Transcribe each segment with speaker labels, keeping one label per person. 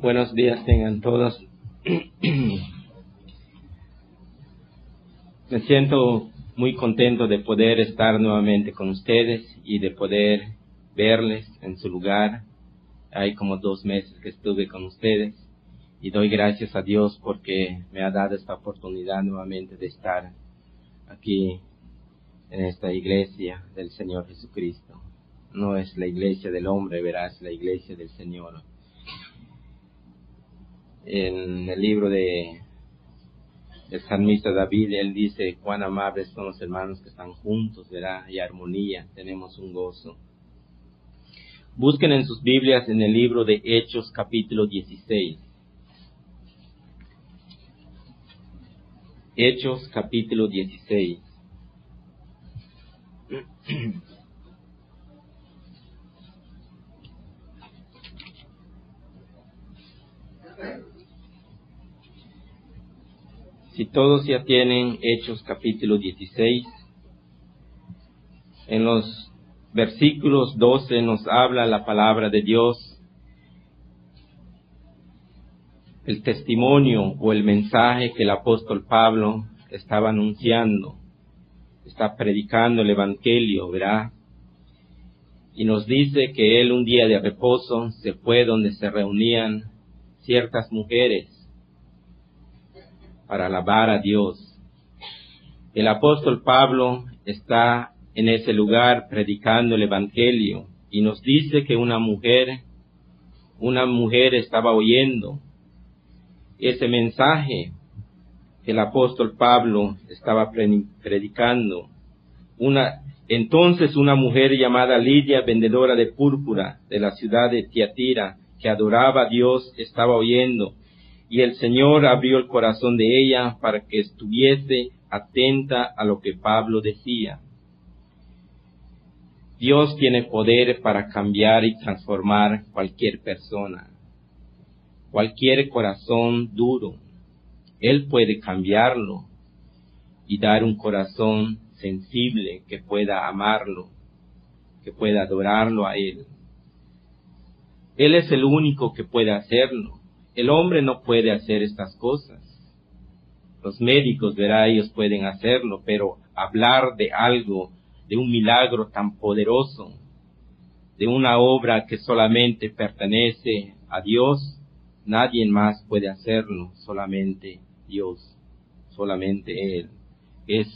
Speaker 1: Buenos días tengan todos. Me siento muy contento de poder estar nuevamente con ustedes y de poder verles en su lugar. Hay como dos meses que estuve con ustedes y doy gracias a Dios porque me ha dado esta oportunidad nuevamente de estar aquí en esta iglesia del Señor Jesucristo. No es la iglesia del hombre, verás, la iglesia del Señor en el libro de el salmista David, él dice, cuán amables son los hermanos que están juntos, ¿verdad? Y armonía, tenemos un gozo. Busquen en sus Biblias en el libro de Hechos capítulo 16. Hechos capítulo 16. Si todos ya tienen Hechos capítulo 16, en los versículos 12 nos habla la palabra de Dios, el testimonio o el mensaje que el apóstol Pablo estaba anunciando, está predicando el Evangelio, ¿verdad? Y nos dice que él un día de reposo se fue donde se reunían ciertas mujeres para alabar a Dios. El apóstol Pablo está en ese lugar predicando el Evangelio y nos dice que una mujer, una mujer estaba oyendo ese mensaje que el apóstol Pablo estaba predicando. Una, entonces una mujer llamada Lidia, vendedora de púrpura de la ciudad de Tiatira, que adoraba a Dios, estaba oyendo y el Señor abrió el corazón de ella para que estuviese atenta a lo que Pablo decía. Dios tiene poder para cambiar y transformar cualquier persona, cualquier corazón duro. Él puede cambiarlo y dar un corazón sensible que pueda amarlo, que pueda adorarlo a Él. Él es el único que puede hacerlo. El hombre no puede hacer estas cosas. Los médicos, verá, ellos pueden hacerlo, pero hablar de algo, de un milagro tan poderoso, de una obra que solamente pertenece a Dios, nadie más puede hacerlo, solamente Dios, solamente Él. Es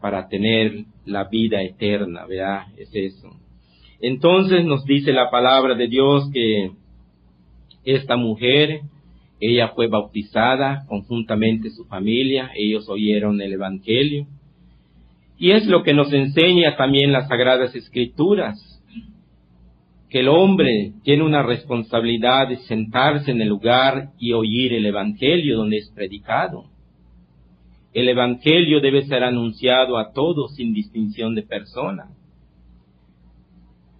Speaker 1: para tener la vida eterna, ¿verdad? Es eso. Entonces nos dice la palabra de Dios que esta mujer, ella fue bautizada conjuntamente su familia, ellos oyeron el Evangelio. Y es lo que nos enseña también las Sagradas Escrituras, que el hombre tiene una responsabilidad de sentarse en el lugar y oír el Evangelio donde es predicado. El Evangelio debe ser anunciado a todos sin distinción de persona.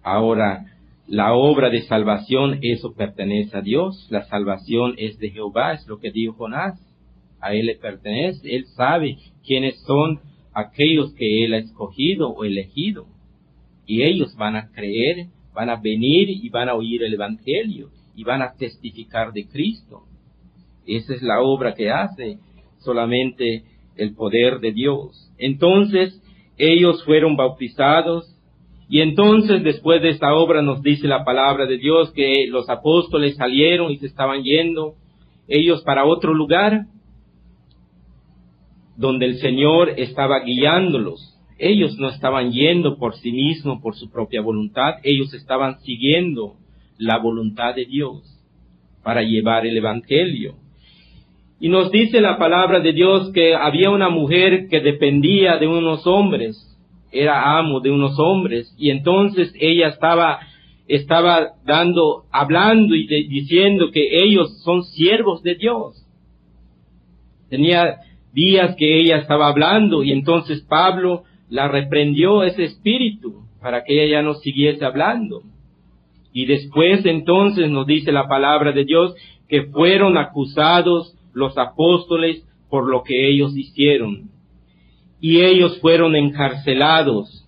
Speaker 1: Ahora, la obra de salvación, eso pertenece a Dios. La salvación es de Jehová, es lo que dijo Jonás. A Él le pertenece. Él sabe quiénes son aquellos que Él ha escogido o elegido. Y ellos van a creer, van a venir y van a oír el Evangelio y van a testificar de Cristo. Esa es la obra que hace solamente el poder de Dios. Entonces, ellos fueron bautizados y entonces después de esta obra nos dice la palabra de Dios que los apóstoles salieron y se estaban yendo ellos para otro lugar donde el Señor estaba guiándolos. Ellos no estaban yendo por sí mismos, por su propia voluntad, ellos estaban siguiendo la voluntad de Dios para llevar el Evangelio. Y nos dice la palabra de Dios que había una mujer que dependía de unos hombres era amo de unos hombres y entonces ella estaba estaba dando hablando y diciendo que ellos son siervos de Dios. Tenía días que ella estaba hablando y entonces Pablo la reprendió ese espíritu para que ella ya no siguiese hablando. Y después entonces nos dice la palabra de Dios que fueron acusados los apóstoles por lo que ellos hicieron y ellos fueron encarcelados,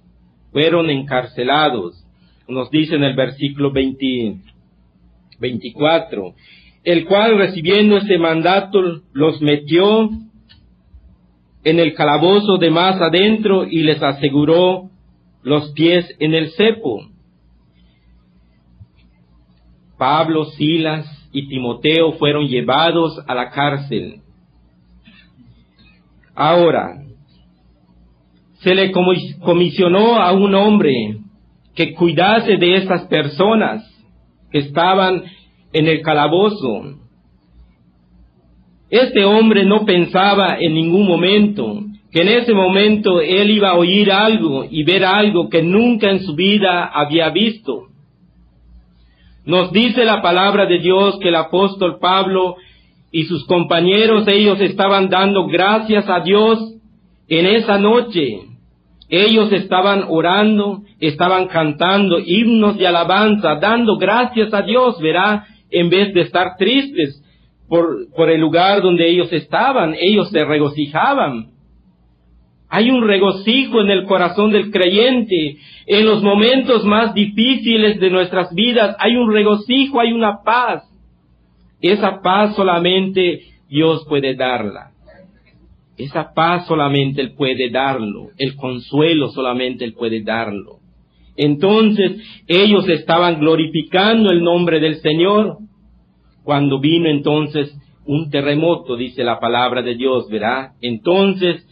Speaker 1: fueron encarcelados. Nos dice en el versículo 24, el cual recibiendo este mandato los metió en el calabozo de más adentro y les aseguró los pies en el cepo. Pablo, Silas y Timoteo fueron llevados a la cárcel. Ahora, se le comisionó a un hombre que cuidase de estas personas que estaban en el calabozo. Este hombre no pensaba en ningún momento que en ese momento él iba a oír algo y ver algo que nunca en su vida había visto. Nos dice la palabra de Dios que el apóstol Pablo y sus compañeros, ellos estaban dando gracias a Dios en esa noche. Ellos estaban orando, estaban cantando himnos de alabanza, dando gracias a Dios, verá, en vez de estar tristes por, por el lugar donde ellos estaban, ellos se regocijaban. Hay un regocijo en el corazón del creyente. En los momentos más difíciles de nuestras vidas hay un regocijo, hay una paz. Esa paz solamente Dios puede darla. Esa paz solamente Él puede darlo. El consuelo solamente Él puede darlo. Entonces ellos estaban glorificando el nombre del Señor. Cuando vino entonces un terremoto, dice la palabra de Dios, ¿verdad? Entonces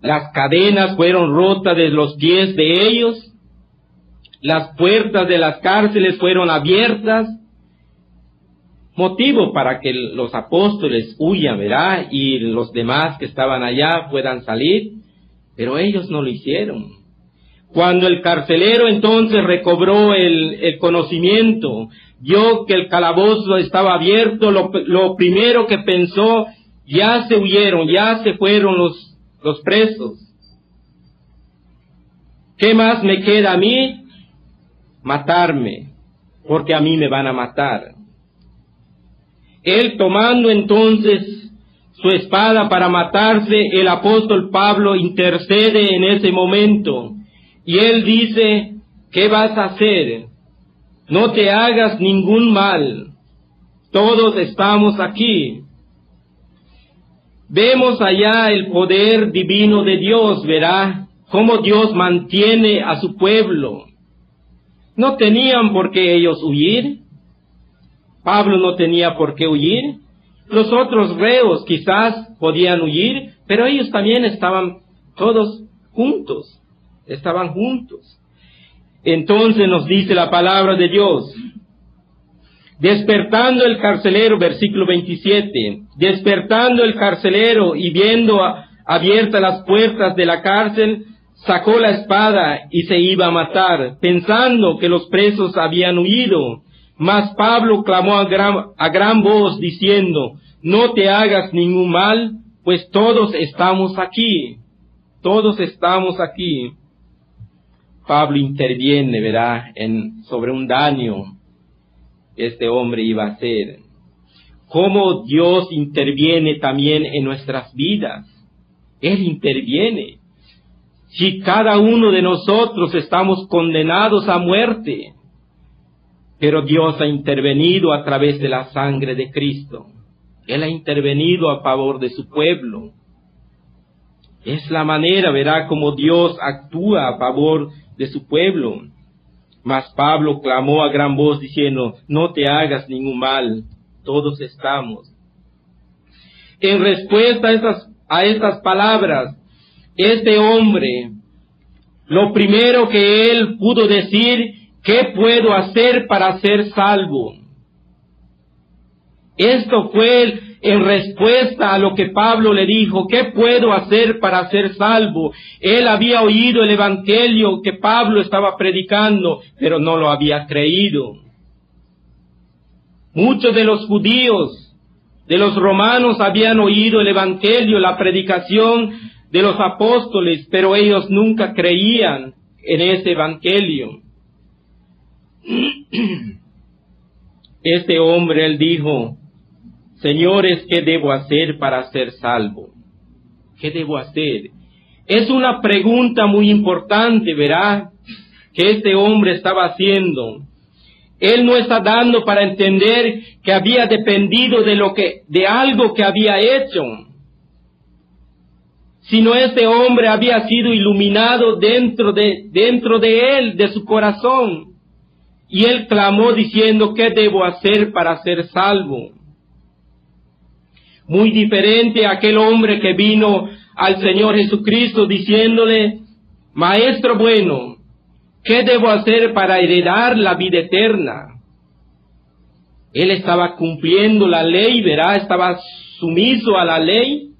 Speaker 1: las cadenas fueron rotas de los pies de ellos, las puertas de las cárceles fueron abiertas, motivo para que los apóstoles huyan, ¿verdad? Y los demás que estaban allá puedan salir, pero ellos no lo hicieron. Cuando el carcelero entonces recobró el, conocimiento, vio que el calabozo estaba abierto, lo, primero que pensó, ya se huyeron, ya se fueron los presos. ¿Qué más me queda a mí? Matarme, porque a mí me van a matar. Él tomando entonces su espada para matarse, el apóstol Pablo intercede en ese momento y él dice, ¿qué vas a hacer? No te hagas ningún mal. Todos estamos aquí. Vemos allá el poder divino de Dios, verá cómo Dios mantiene a su pueblo. No tenían por qué ellos huir. Pablo no tenía por qué huir. Los otros reos quizás podían huir, pero ellos también estaban todos juntos, estaban juntos. Entonces nos dice la palabra de Dios, Despertando el carcelero, versículo 27, despertando el carcelero y viendo abiertas las puertas de la cárcel, sacó la espada y se iba a matar, pensando que los presos habían huido. Mas Pablo clamó a gran, a gran voz diciendo, no te hagas ningún mal, pues todos estamos aquí, todos estamos aquí. Pablo interviene, verá, en, sobre un daño este hombre iba a ser. Cómo Dios interviene también en nuestras vidas. Él interviene. Si cada uno de nosotros estamos condenados a muerte, pero Dios ha intervenido a través de la sangre de Cristo. Él ha intervenido a favor de su pueblo. Es la manera, verá, como Dios actúa a favor de su pueblo. Mas Pablo clamó a gran voz diciendo, no te hagas ningún mal, todos estamos. En respuesta a estas, a estas palabras, este hombre, lo primero que él pudo decir, ¿qué puedo hacer para ser salvo? Esto fue en respuesta a lo que Pablo le dijo, ¿qué puedo hacer para ser salvo? Él había oído el Evangelio que Pablo estaba predicando, pero no lo había creído. Muchos de los judíos, de los romanos habían oído el Evangelio, la predicación de los apóstoles, pero ellos nunca creían en ese Evangelio. Este hombre, él dijo, Señores, ¿qué debo hacer para ser salvo? ¿Qué debo hacer? Es una pregunta muy importante, verá, que este hombre estaba haciendo. Él no está dando para entender que había dependido de lo que, de algo que había hecho. Sino este hombre había sido iluminado dentro de, dentro de él, de su corazón. Y él clamó diciendo, ¿qué debo hacer para ser salvo? Muy diferente a aquel hombre que vino al Señor Jesucristo diciéndole, Maestro bueno, ¿qué debo hacer para heredar la vida eterna? Él estaba cumpliendo la ley, verá, estaba sumiso a la ley,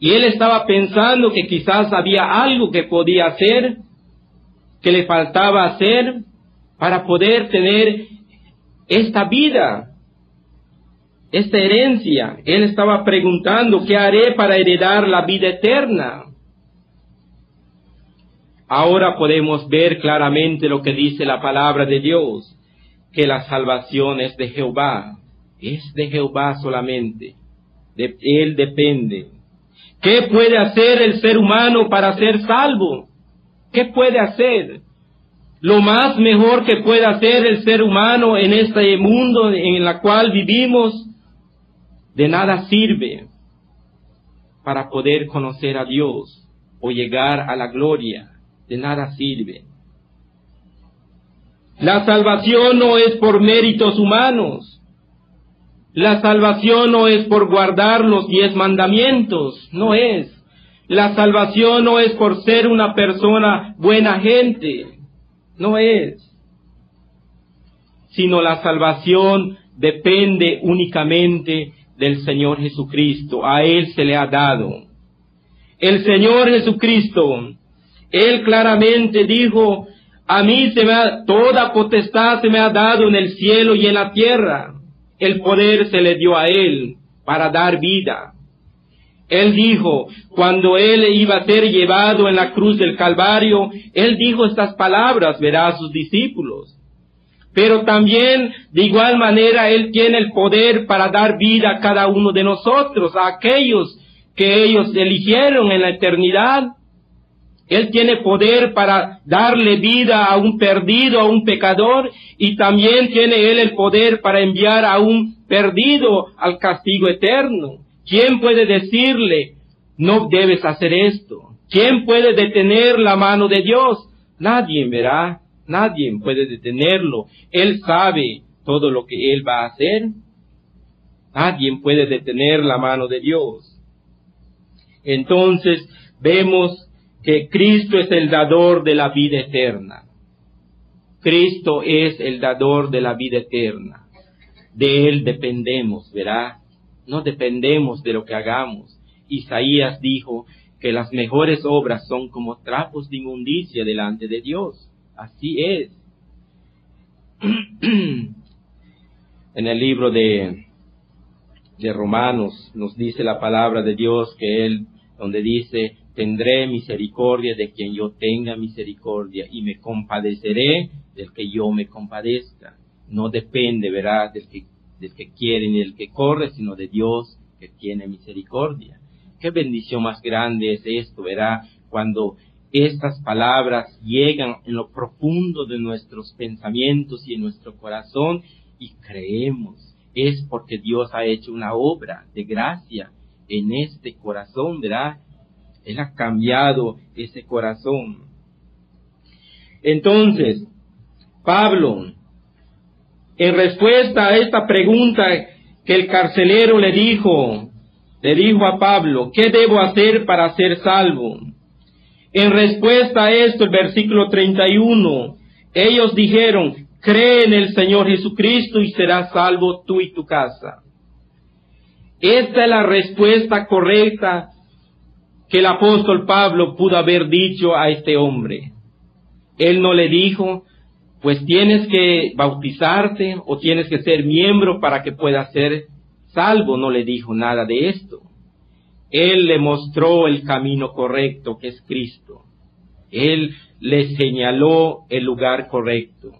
Speaker 1: y él estaba pensando que quizás había algo que podía hacer, que le faltaba hacer para poder tener esta vida esta herencia. Él estaba preguntando, ¿qué haré para heredar la vida eterna? Ahora podemos ver claramente lo que dice la palabra de Dios, que la salvación es de Jehová, es de Jehová solamente, de Él depende. ¿Qué puede hacer el ser humano para ser salvo? ¿Qué puede hacer? Lo más mejor que puede hacer el ser humano en este mundo en el cual vivimos de nada sirve para poder conocer a Dios o llegar a la gloria. De nada sirve. La salvación no es por méritos humanos. La salvación no es por guardar los diez mandamientos. No es. La salvación no es por ser una persona buena gente. No es. Sino la salvación depende únicamente del Señor Jesucristo. A Él se le ha dado. El Señor Jesucristo, Él claramente dijo, a mí se me ha, toda potestad se me ha dado en el cielo y en la tierra. El poder se le dio a Él para dar vida. Él dijo, cuando Él iba a ser llevado en la cruz del Calvario, Él dijo estas palabras, verá a sus discípulos. Pero también, de igual manera, Él tiene el poder para dar vida a cada uno de nosotros, a aquellos que ellos eligieron en la eternidad. Él tiene poder para darle vida a un perdido, a un pecador, y también tiene Él el poder para enviar a un perdido al castigo eterno. ¿Quién puede decirle, no debes hacer esto? ¿Quién puede detener la mano de Dios? Nadie verá. Nadie puede detenerlo. Él sabe todo lo que Él va a hacer. Nadie puede detener la mano de Dios. Entonces vemos que Cristo es el dador de la vida eterna. Cristo es el dador de la vida eterna. De Él dependemos, ¿verdad? No dependemos de lo que hagamos. Isaías dijo que las mejores obras son como trapos de inmundicia delante de Dios. Así es. En el libro de, de Romanos nos dice la palabra de Dios que Él, donde dice, tendré misericordia de quien yo tenga misericordia y me compadeceré del que yo me compadezca. No depende, ¿verdad?, del que, del que quiere ni del que corre, sino de Dios que tiene misericordia. Qué bendición más grande es esto, ¿verdad? Cuando estas palabras llegan en lo profundo de nuestros pensamientos y en nuestro corazón y creemos. Es porque Dios ha hecho una obra de gracia en este corazón, ¿verdad? Él ha cambiado ese corazón. Entonces, Pablo, en respuesta a esta pregunta que el carcelero le dijo, le dijo a Pablo, ¿qué debo hacer para ser salvo? En respuesta a esto, el versículo 31, ellos dijeron, cree en el Señor Jesucristo y serás salvo tú y tu casa. Esta es la respuesta correcta que el apóstol Pablo pudo haber dicho a este hombre. Él no le dijo, pues tienes que bautizarte o tienes que ser miembro para que puedas ser salvo. No le dijo nada de esto. Él le mostró el camino correcto que es Cristo. Él le señaló el lugar correcto.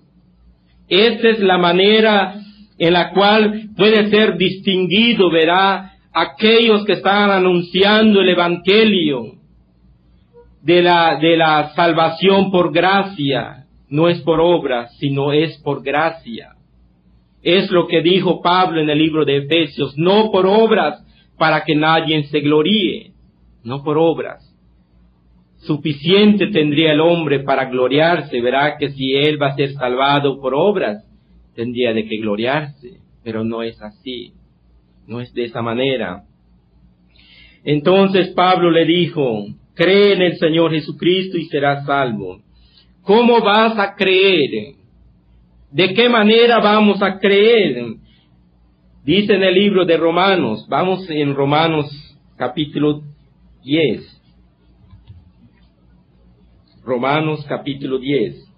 Speaker 1: Esta es la manera en la cual puede ser distinguido, verá, aquellos que están anunciando el Evangelio de la, de la salvación por gracia, no es por obras, sino es por gracia. Es lo que dijo Pablo en el libro de Efesios, no por obras para que nadie se gloríe, no por obras. Suficiente tendría el hombre para gloriarse, verá que si él va a ser salvado por obras, tendría de que gloriarse, pero no es así, no es de esa manera. Entonces Pablo le dijo, cree en el Señor Jesucristo y serás salvo. ¿Cómo vas a creer? ¿De qué manera vamos a creer? Dice en el libro de Romanos, vamos en Romanos capítulo 10. Romanos capítulo 10.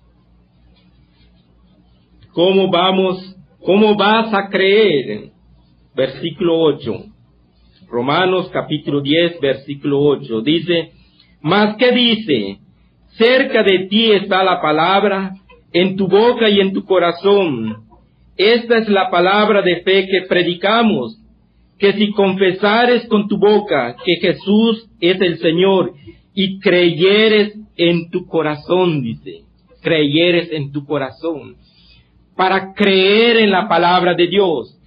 Speaker 1: ¿Cómo vamos, cómo vas a creer? Versículo 8. Romanos capítulo 10, versículo 8. Dice, mas ¿qué dice? Cerca de ti está la palabra, en tu boca y en tu corazón. Esta es la palabra de fe que predicamos, que si confesares con tu boca que Jesús es el Señor y creyeres en tu corazón, dice, creyeres en tu corazón, para creer en la palabra de Dios.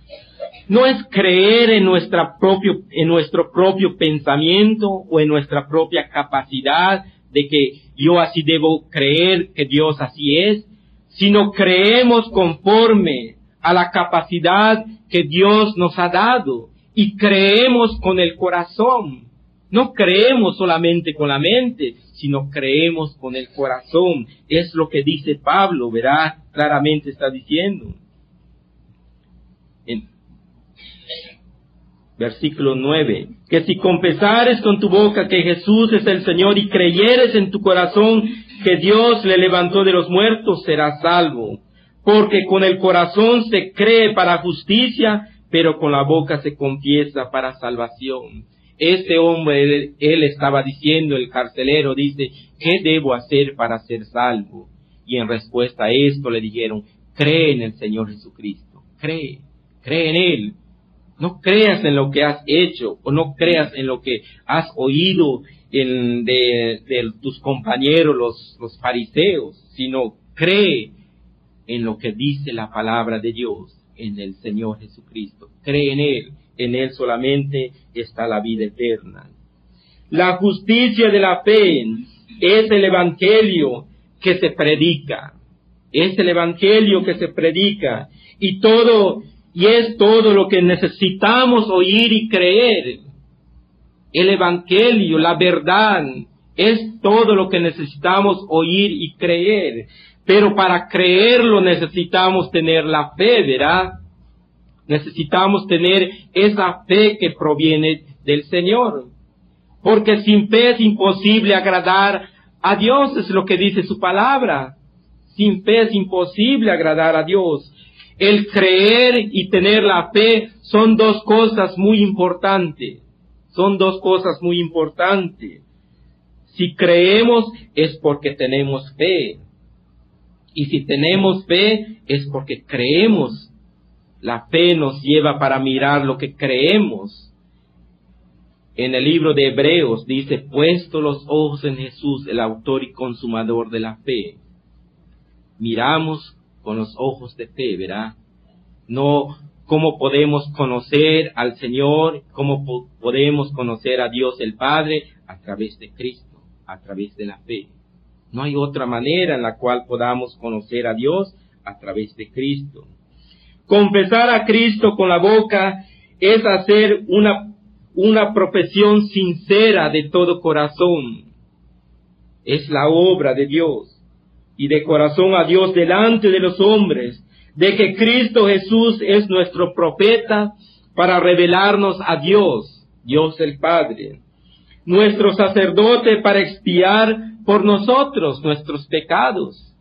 Speaker 1: No es creer en, nuestra propio, en nuestro propio pensamiento o en nuestra propia capacidad de que yo así debo creer que Dios así es, sino creemos conforme a la capacidad que Dios nos ha dado y creemos con el corazón. No creemos solamente con la mente, sino creemos con el corazón. Es lo que dice Pablo, verá, claramente está diciendo. Versículo 9, que si confesares con tu boca que Jesús es el Señor y creyeres en tu corazón que Dios le levantó de los muertos, serás salvo. Porque con el corazón se cree para justicia, pero con la boca se confiesa para salvación. Este hombre, él, estaba diciendo, el carcelero dice, ¿qué debo hacer para ser salvo? Y en respuesta a esto le dijeron, cree en el Señor Jesucristo, cree, cree en Él. No creas en lo que has hecho o no creas en lo que has oído en, de, tus compañeros, los, los fariseos, sino cree en lo que dice la palabra de Dios, en el Señor Jesucristo. Cree en Él en Él solamente está la vida eterna. La justicia de la fe es el Evangelio que se predica. Es el Evangelio que se predica. Y todo, y es todo lo que necesitamos oír y creer. El Evangelio, la verdad, es todo lo que necesitamos oír y creer. Pero para creerlo necesitamos tener la fe, ¿verdad? Necesitamos tener esa fe que proviene del Señor. Porque sin fe es imposible agradar a Dios, es lo que dice su palabra. Sin fe es imposible agradar a Dios. El creer y tener la fe son dos cosas muy importantes. Son dos cosas muy importantes. Si creemos es porque tenemos fe. Y si tenemos fe es porque creemos la fe nos lleva para mirar lo que creemos. En el libro de Hebreos dice, puesto los ojos en Jesús, el autor y consumador de la fe. Miramos con los ojos de fe, ¿verdad? No cómo podemos conocer al Señor, cómo podemos conocer a Dios el Padre a través de Cristo, a través de la fe. No hay otra manera en la cual podamos conocer a Dios a través de Cristo. Confesar a Cristo con la boca es hacer una, una profesión sincera de todo corazón. Es la obra de Dios y de corazón a Dios delante de los hombres, de que Cristo Jesús es nuestro profeta para revelarnos a Dios, Dios el Padre, nuestro sacerdote para expiar por nosotros nuestros pecados.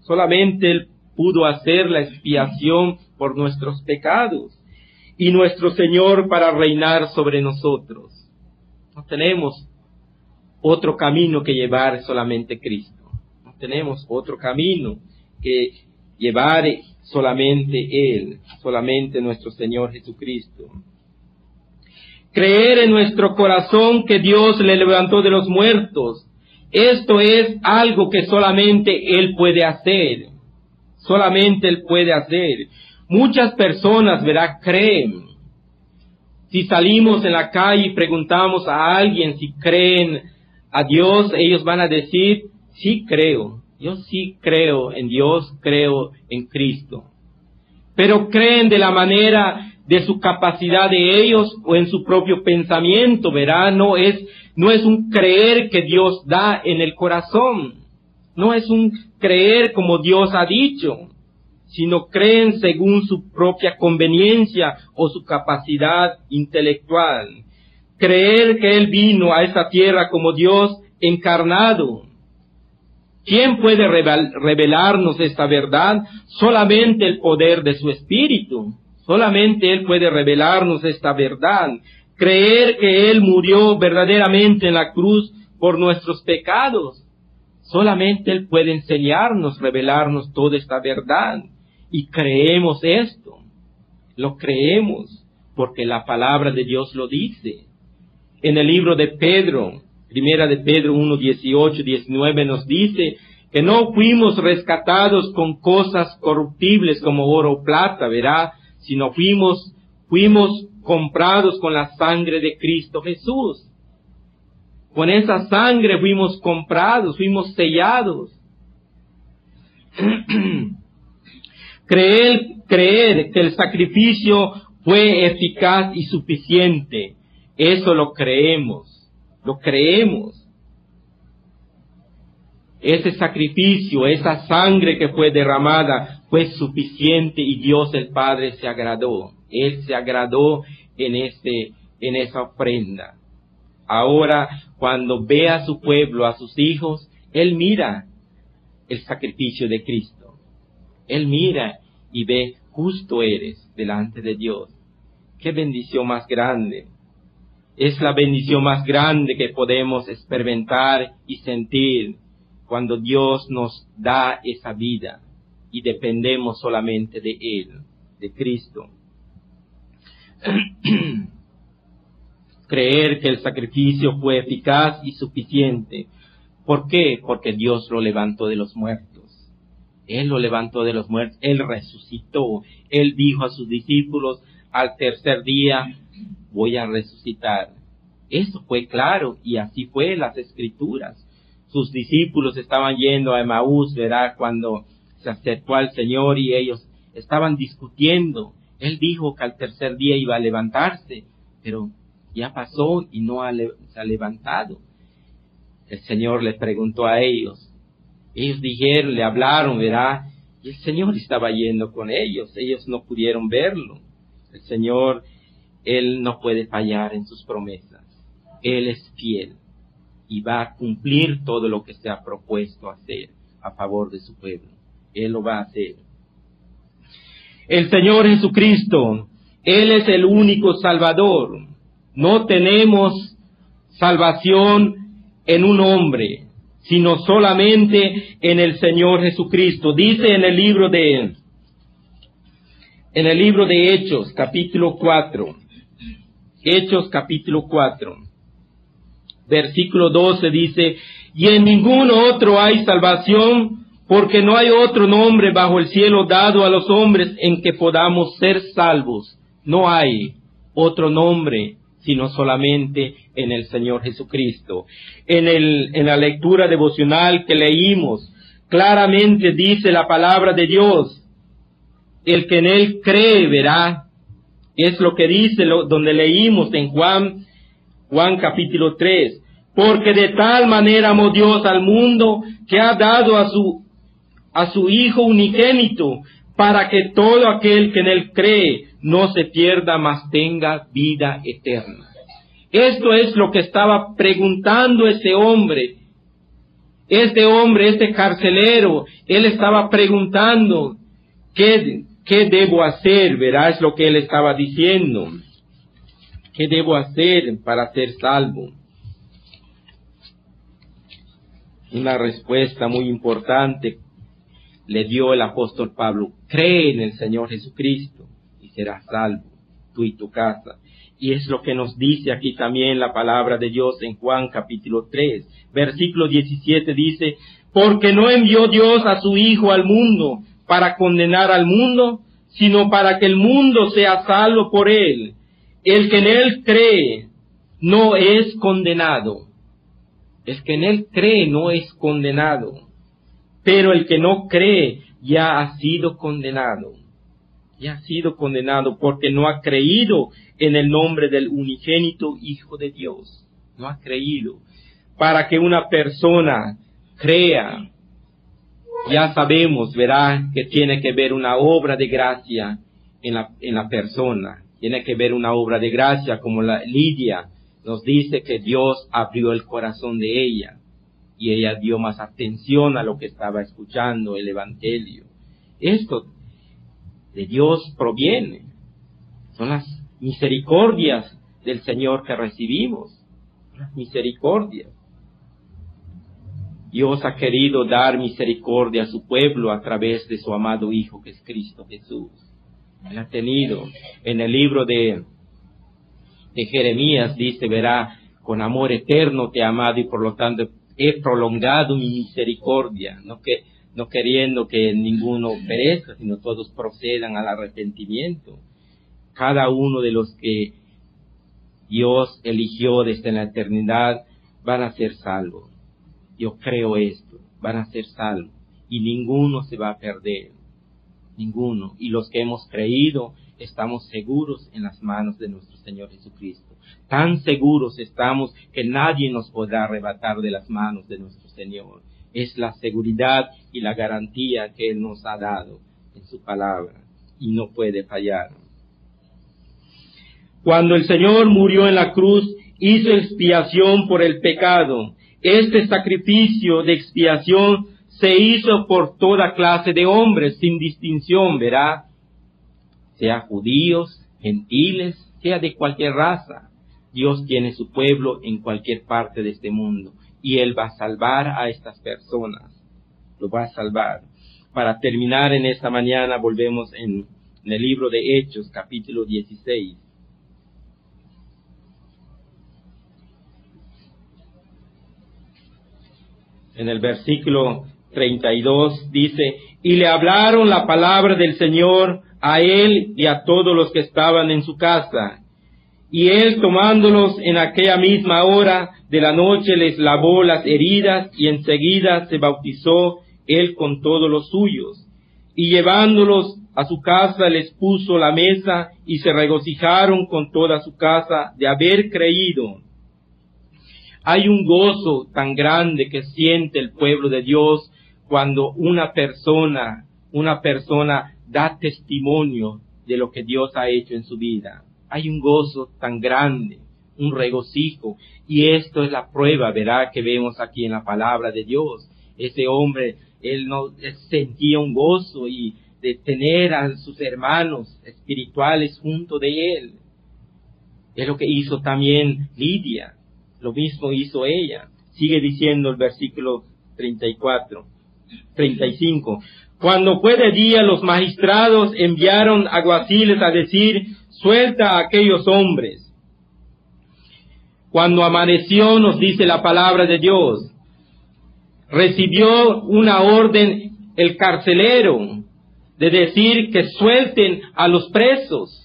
Speaker 1: Solamente Él pudo hacer la expiación por nuestros pecados y nuestro Señor para reinar sobre nosotros. No tenemos otro camino que llevar solamente Cristo. Tenemos otro camino que llevar solamente Él, solamente nuestro Señor Jesucristo. Creer en nuestro corazón que Dios le levantó de los muertos Esto es algo que solamente Él puede hacer. Solamente Él puede hacer. Muchas personas, ¿verdad? Creen. Si salimos en la calle y preguntamos a alguien si creen a Dios, ellos van a decir, sí creo. Yo sí creo en Dios, creo en Cristo. Pero creen de la manera de su capacidad de ellos o en su propio pensamiento, ¿verdad? No es, no es un creer que Dios da en el corazón. No es un creer como Dios ha dicho, sino creen según su propia conveniencia o su capacidad intelectual. Creer que Él vino a esta tierra como Dios encarnado. ¿Quién puede revelarnos esta verdad? Solamente el poder de su Espíritu. Solamente Él puede revelarnos esta verdad. Creer que Él murió verdaderamente en la cruz por nuestros pecados. Solamente Él puede enseñarnos, revelarnos toda esta verdad. Y creemos esto. Lo creemos porque la palabra de Dios lo dice. En el libro de Pedro, primera de Pedro 1, 18, 19 nos dice que no fuimos rescatados con cosas corruptibles como oro o plata, ¿verdad? sino fuimos, fuimos comprados con la sangre de Cristo Jesús. Con esa sangre fuimos comprados, fuimos sellados. creer, creer que el sacrificio fue eficaz y suficiente, eso lo creemos, lo creemos. Ese sacrificio, esa sangre que fue derramada fue suficiente y Dios el Padre se agradó. Él se agradó en ese, en esa ofrenda. Ahora, cuando ve a su pueblo, a sus hijos, Él mira el sacrificio de Cristo. Él mira y ve, justo eres delante de Dios. Qué bendición más grande. Es la bendición más grande que podemos experimentar y sentir cuando Dios nos da esa vida y dependemos solamente de Él, de Cristo. Creer que el sacrificio fue eficaz y suficiente. ¿Por qué? Porque Dios lo levantó de los muertos. Él lo levantó de los muertos, Él resucitó. Él dijo a sus discípulos, al tercer día voy a resucitar. Eso fue claro y así fue las escrituras. Sus discípulos estaban yendo a Emaús, verá, cuando se acercó al Señor y ellos estaban discutiendo. Él dijo que al tercer día iba a levantarse, pero ya pasó y no se ha levantado. El Señor les preguntó a ellos. Ellos dijeron, le hablaron, verá, y el Señor estaba yendo con ellos. Ellos no pudieron verlo. El Señor, Él no puede fallar en sus promesas. Él es fiel y va a cumplir todo lo que se ha propuesto hacer a favor de su pueblo. Él lo va a hacer. El Señor Jesucristo, Él es el único Salvador. No tenemos salvación en un hombre, sino solamente en el Señor Jesucristo. Dice en el libro de en el libro de Hechos, capítulo 4. Hechos capítulo 4. Versículo 12 dice, y en ningún otro hay salvación porque no hay otro nombre bajo el cielo dado a los hombres en que podamos ser salvos. No hay otro nombre sino solamente en el Señor Jesucristo. En, el, en la lectura devocional que leímos, claramente dice la palabra de Dios, el que en él cree verá. Es lo que dice lo, donde leímos en Juan, Juan capítulo 3. Porque de tal manera amó Dios al mundo que ha dado a su a su Hijo unigénito, para que todo aquel que en él cree no se pierda, mas tenga vida eterna. Esto es lo que estaba preguntando ese hombre. Este hombre, este carcelero, él estaba preguntando, ¿qué, qué debo hacer? Verás lo que él estaba diciendo. ¿Qué debo hacer para ser salvo? Una respuesta muy importante le dio el apóstol Pablo, cree en el Señor Jesucristo y serás salvo. tú y tu casa. Y es lo que nos dice aquí también la palabra de Dios en Juan capítulo 3, versículo 17 dice, porque no envió Dios a su Hijo al mundo para condenar al mundo, sino para que el mundo sea salvo por él. El que en él cree no es condenado. El que en él cree no es condenado. Pero el que no cree ya ha sido condenado. Ya ha sido condenado porque no ha creído en el nombre del unigénito Hijo de Dios. No ha creído. Para que una persona crea, ya sabemos, verá, que tiene que ver una obra de gracia en la, en la persona. Tiene que ver una obra de gracia como la Lidia nos dice que Dios abrió el corazón de ella y ella dio más atención a lo que estaba escuchando, el Evangelio. Esto de Dios proviene. Son las misericordias del Señor que recibimos. Las misericordias. Dios ha querido dar misericordia a su pueblo a través de su amado Hijo que es Cristo Jesús. Él ha tenido en el libro de, de Jeremías, dice, verá, con amor eterno te he amado y por lo tanto he prolongado mi misericordia, no que no queriendo que ninguno perezca, sino todos procedan al arrepentimiento. Cada uno de los que Dios eligió desde la eternidad van a ser salvos. Yo creo esto, van a ser salvos y ninguno se va a perder, ninguno. Y los que hemos creído estamos seguros en las manos de nuestro Señor Jesucristo. Tan seguros estamos que nadie nos podrá arrebatar de las manos de nuestro Señor es la seguridad y la garantía que Él nos ha dado en su palabra y no puede fallar. Cuando el Señor murió en la cruz, hizo expiación por el pecado. Este sacrificio de expiación se hizo por toda clase de hombres, sin distinción, verá, sea judíos, gentiles, sea de cualquier raza. Dios tiene su pueblo en cualquier parte de este mundo y Él va a salvar a estas personas. Lo va a salvar. Para terminar en esta mañana, volvemos en, el libro de Hechos, capítulo 16. En el versículo 32 dice, y le hablaron la palabra del Señor a él y a todos los que estaban en su casa. Y él tomándolos en aquella misma hora de la noche les lavó las heridas y enseguida se bautizó él con todos los suyos. Y llevándolos a su casa les puso la mesa y se regocijaron con toda su casa de haber creído. Hay un gozo tan grande que siente el pueblo de Dios cuando una persona, una persona da testimonio de lo que Dios ha hecho en su vida hay un gozo tan grande, un regocijo, y esto es la prueba, verá, que vemos aquí en la palabra de Dios. Ese hombre, él no sentía un gozo y de tener a sus hermanos espirituales junto de él. Es lo que hizo también Lidia, lo mismo hizo ella. Sigue diciendo el versículo 34, 35. Cuando fue de día, los magistrados enviaron aguaciles a decir, suelta a aquellos hombres. Cuando amaneció, nos dice la palabra de Dios, recibió una orden el carcelero de decir que suelten a los presos.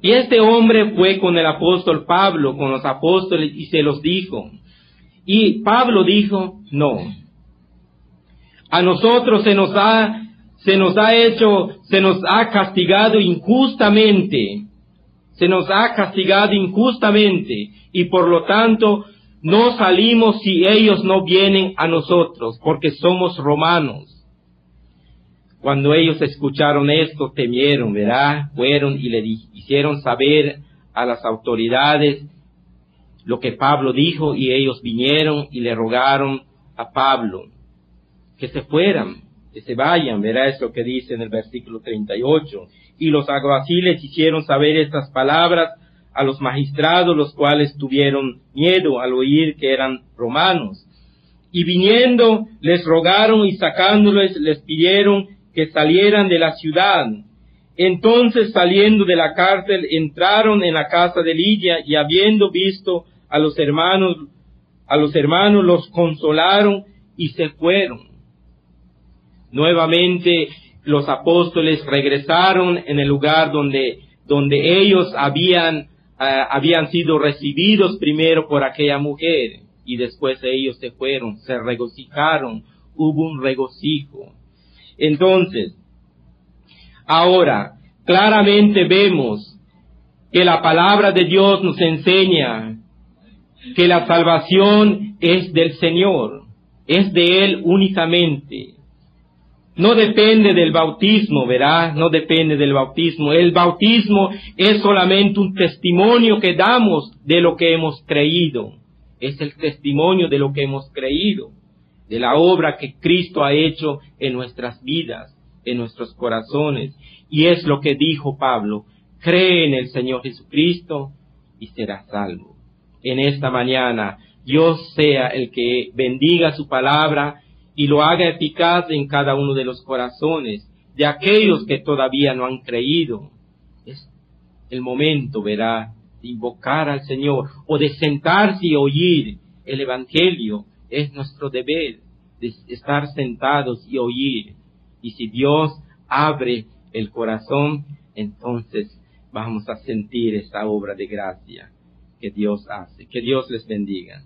Speaker 1: Y este hombre fue con el apóstol Pablo, con los apóstoles, y se los dijo. Y Pablo dijo, no. A nosotros se nos ha se nos ha hecho, se nos ha castigado injustamente, se nos ha castigado injustamente y por lo tanto no salimos si ellos no vienen a nosotros, porque somos romanos. Cuando ellos escucharon esto, temieron, ¿verdad? Fueron y le hicieron saber a las autoridades lo que Pablo dijo y ellos vinieron y le rogaron a Pablo que se fueran que se vayan, verá esto que dice en el versículo 38. Y los alguaciles hicieron saber estas palabras a los magistrados, los cuales tuvieron miedo al oír que eran romanos. Y viniendo, les rogaron y sacándoles, les pidieron que salieran de la ciudad. Entonces saliendo de la cárcel entraron en la casa de Lidia y habiendo visto a los hermanos, a los hermanos los consolaron y se fueron. Nuevamente los apóstoles regresaron en el lugar donde, donde ellos habían, ah, habían sido recibidos primero por aquella mujer y después ellos se fueron, se regocijaron, hubo un regocijo. Entonces, ahora, claramente vemos que la palabra de Dios nos enseña que la salvación es del Señor, es de Él únicamente. No depende del bautismo, ¿verdad? No depende del bautismo. El bautismo es solamente un testimonio que damos de lo que hemos creído. Es el testimonio de lo que hemos creído, de la obra que Cristo ha hecho en nuestras vidas, en nuestros corazones. Y es lo que dijo Pablo, cree en el Señor Jesucristo y serás salvo. En esta mañana, Dios sea el que bendiga su palabra y lo haga eficaz en cada uno de los corazones de aquellos que todavía no han creído. Es el momento, verá, de invocar al Señor o de sentarse y oír el Evangelio. Es nuestro deber de estar sentados y oír. Y si Dios abre el corazón, entonces vamos a sentir esta obra de gracia que Dios hace. Que Dios les bendiga.